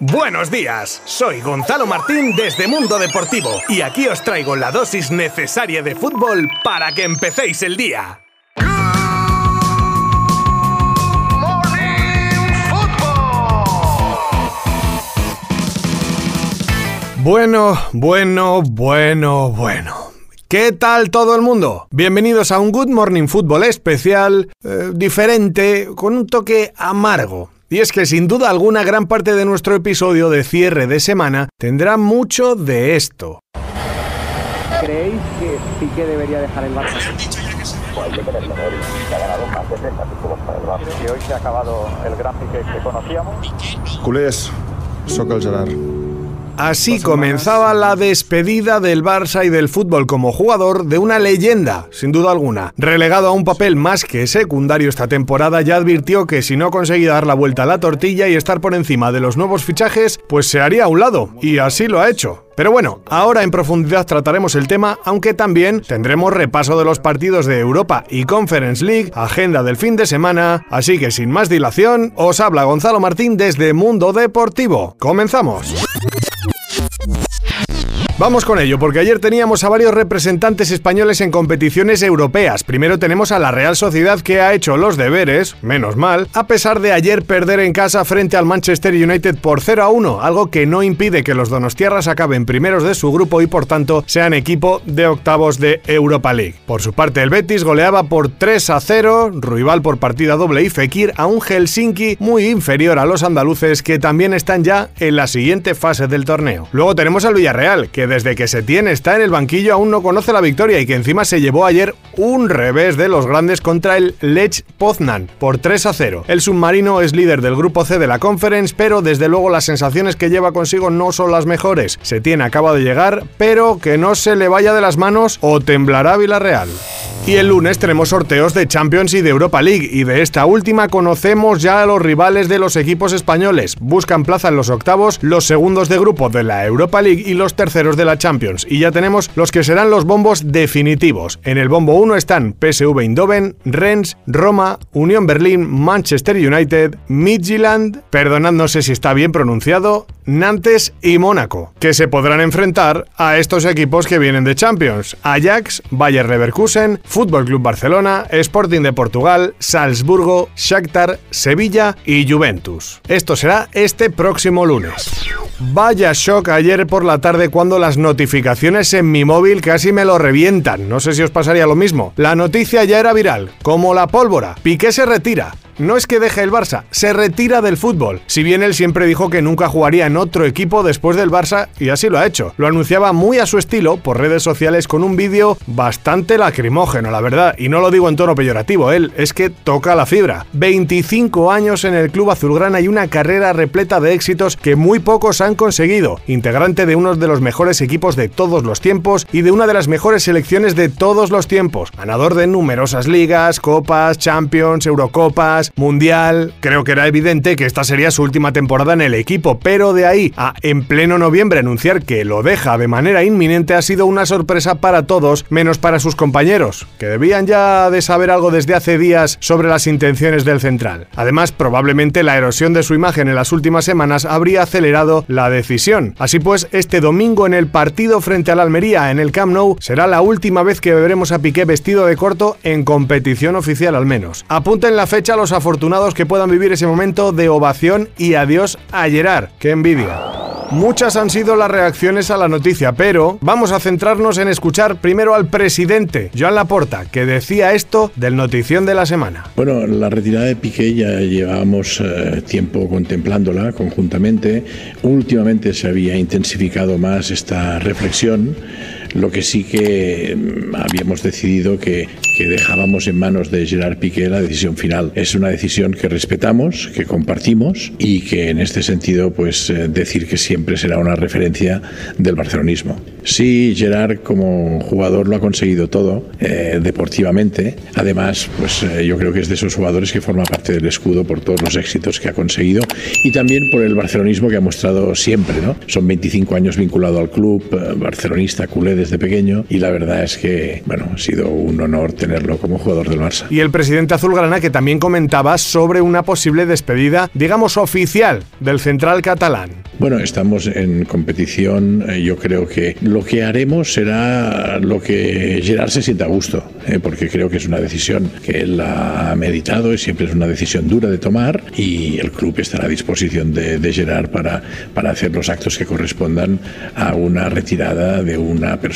Buenos días, soy Gonzalo Martín desde Mundo Deportivo y aquí os traigo la dosis necesaria de fútbol para que empecéis el día. Bueno, bueno, bueno, bueno. ¿Qué tal todo el mundo? Bienvenidos a un Good Morning Football especial, eh, diferente, con un toque amargo. Y es que sin duda alguna gran parte de nuestro episodio de cierre de semana tendrá mucho de esto. ¿Creéis que Piqué debería dejar el Barça? Pues hay que que ha ganado más de 30 títulos para el Barça. Que hoy se ha acabado el gran Piqué que conocíamos. Culers, sóc el Gerard. Así comenzaba la despedida del Barça y del fútbol como jugador de una leyenda, sin duda alguna. Relegado a un papel más que secundario esta temporada, ya advirtió que si no conseguía dar la vuelta a la tortilla y estar por encima de los nuevos fichajes, pues se haría a un lado, y así lo ha hecho. Pero bueno, ahora en profundidad trataremos el tema, aunque también tendremos repaso de los partidos de Europa y Conference League, agenda del fin de semana, así que sin más dilación, os habla Gonzalo Martín desde Mundo Deportivo. ¡Comenzamos! Vamos con ello, porque ayer teníamos a varios representantes españoles en competiciones europeas. Primero tenemos a la Real Sociedad que ha hecho los deberes, menos mal, a pesar de ayer perder en casa frente al Manchester United por 0 a 1, algo que no impide que los donostiarras acaben primeros de su grupo y por tanto sean equipo de octavos de Europa League. Por su parte, el Betis goleaba por 3 a 0, rival por partida doble y Fekir a un Helsinki muy inferior a los andaluces que también están ya en la siguiente fase del torneo. Luego tenemos al Villarreal, que desde que Setién está en el banquillo aún no conoce la victoria y que encima se llevó ayer un revés de los grandes contra el Lech Poznan por 3 a 0. El submarino es líder del grupo C de la Conference, pero desde luego las sensaciones que lleva consigo no son las mejores. Setién acaba de llegar, pero que no se le vaya de las manos o temblará Villarreal. Y el lunes tenemos sorteos de Champions y de Europa League, y de esta última conocemos ya a los rivales de los equipos españoles. Buscan plaza en los octavos, los segundos de grupo de la Europa League y los terceros de la Champions. Y ya tenemos los que serán los bombos definitivos. En el bombo 1 están PSV Eindhoven, Rennes, Roma, Unión Berlín, Manchester United, Midtjylland, perdonad no sé si está bien pronunciado, Nantes y Mónaco, que se podrán enfrentar a estos equipos que vienen de Champions. Ajax, Bayer Leverkusen, Fútbol Club Barcelona, Sporting de Portugal, Salzburgo, Shakhtar, Sevilla y Juventus. Esto será este próximo lunes. Vaya shock ayer por la tarde cuando las notificaciones en mi móvil casi me lo revientan. No sé si os pasaría lo mismo. La noticia ya era viral, como la pólvora. Piqué se retira. No es que deje el Barça, se retira del fútbol. Si bien él siempre dijo que nunca jugaría en otro equipo después del Barça, y así lo ha hecho. Lo anunciaba muy a su estilo por redes sociales con un vídeo bastante lacrimógeno, la verdad, y no lo digo en tono peyorativo, él es que toca la fibra. 25 años en el club azulgrana y una carrera repleta de éxitos que muy pocos han conseguido. Integrante de uno de los mejores equipos de todos los tiempos y de una de las mejores selecciones de todos los tiempos. Ganador de numerosas ligas, copas, champions, eurocopas, mundial. Creo que era evidente que esta sería su última temporada en el equipo, pero de ahí a en pleno noviembre anunciar que lo deja de manera inminente ha sido una sorpresa para todos, menos para sus compañeros, que debían ya de saber algo desde hace días sobre las intenciones del central. Además, probablemente la erosión de su imagen en las últimas semanas habría acelerado la decisión. Así pues, este domingo en el partido frente al Almería en el Camp Nou será la última vez que veremos a Piqué vestido de corto en competición oficial al menos. Apunten la fecha los afortunados que puedan vivir ese momento de ovación y adiós a Gerard. ¡Qué envidia! Muchas han sido las reacciones a la noticia, pero vamos a centrarnos en escuchar primero al presidente, Joan Laporta, que decía esto del notición de la semana. Bueno, la retirada de Piqué ya llevábamos eh, tiempo contemplándola conjuntamente. Últimamente se había intensificado más esta reflexión. Lo que sí que mm, habíamos decidido que, dejábamos en manos de Gerard Piqué la decisión final. Es una decisión que respetamos, que compartimos y que en este sentido, pues eh, decir que siempre será una referencia del barcelonismo. Sí, Gerard como jugador lo ha conseguido todo eh, deportivamente. Además, pues eh, yo creo que es de esos jugadores que forma parte del escudo por todos los éxitos que ha conseguido y también por el barcelonismo que ha mostrado siempre. Son 25 años vinculado al club, barcelonista, culé desde pequeño y la verdad es que, bueno, ha sido un honor tenerlo como jugador del Barça. Y el presidente azulgrana que también comentaba sobre una posible despedida, digamos, oficial del central catalán. Bueno, estamos en competición. Eh, yo creo que lo que haremos será lo que Gerard se sienta a gusto, eh, porque creo que es una decisión que él ha meditado y siempre es una decisión dura de tomar y el club estará a disposición de, de Gerard para, para hacer los actos que correspondan a una retirada de una persona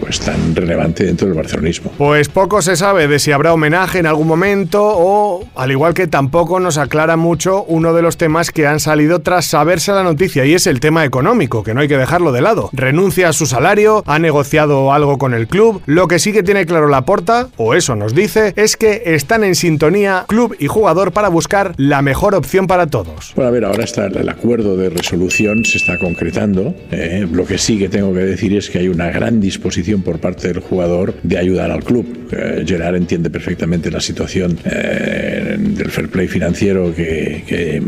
pues tan relevante dentro del barcelonismo. Pues poco se sabe de si habrá homenaje en algún momento o, al igual que tampoco nos aclara mucho uno de los temas que han salido tras saberse la noticia y es el tema económico, que no hay que dejarlo de lado. Renuncia a su salario, ha negociado algo con el club, lo que sí que tiene claro la porta, o eso nos dice, es que están en sintonía club y jugador para buscar la mejor opción para todos. Bueno, a ver, ahora está el acuerdo de resolución, se está concretando. eh, lo que sí que tengo que decir es que hay una gran disposición por parte del jugador de ayudar al club. Eh, Gerard entiende perfectamente la situación eh, del fair play financiero que, que,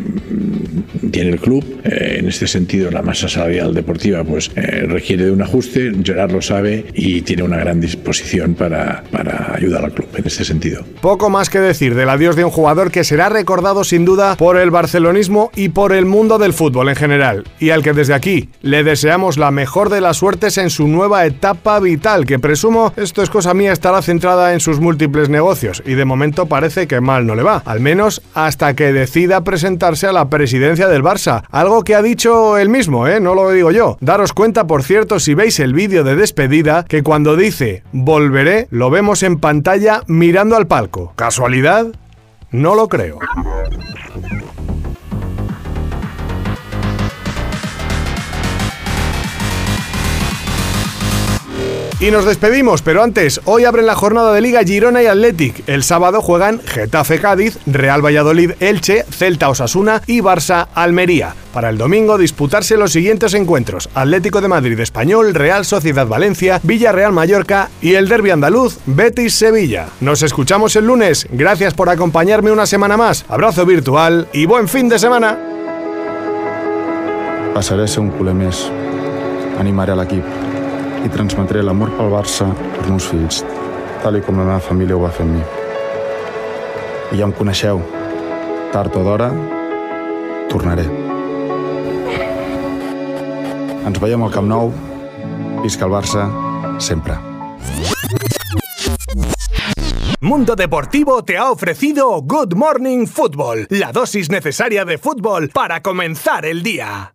tiene el club. Eh, en este sentido, la masa salarial deportiva pues eh, requiere de un ajuste. Gerard lo sabe y tiene una gran disposición para, para ayudar al club en este sentido. Poco más que decir del adiós de un jugador que será recordado sin duda por el barcelonismo y por el mundo del fútbol en general, y al que desde aquí le deseamos la mejor de las suertes en su nueva etapa vital, que presumo, esto es cosa mía, estará centrada en sus múltiples negocios, y de momento parece que mal no le va, al menos hasta que decida presentarse a la presidencia del Barça, algo que ha dicho él mismo, ¿eh? no lo digo yo. Daros cuenta, por cierto, si veis el vídeo de despedida, que cuando dice volveré, lo vemos en pantalla mirando al palco. ¿Casualidad? No lo creo. Y nos despedimos, pero antes, hoy abren la jornada de Liga Girona y Athletic. El sábado juegan Getafe Cádiz, Real Valladolid Elche, Celta Osasuna y Barça Almería. Para el domingo disputarse los siguientes encuentros: Atlético de Madrid Español, Real Sociedad Valencia, Villarreal Mallorca y el derbi andaluz Betis Sevilla. Nos escuchamos el lunes. Gracias por acompañarme una semana más. Abrazo virtual y buen fin de semana. Passaré a ser un culer més. Animaré l'equip i transmetré l'amor pel Barça als meus fills, tal i com la meva família ho va fer amb mi. I ja em coneixeu. Tard o d'hora, tornaré. Ens veiem al Camp Nou. Visca el Barça, sempre. Mundo Deportivo te ha ofrecido Good Morning Football, la dosis necesaria de fútbol para comenzar el día.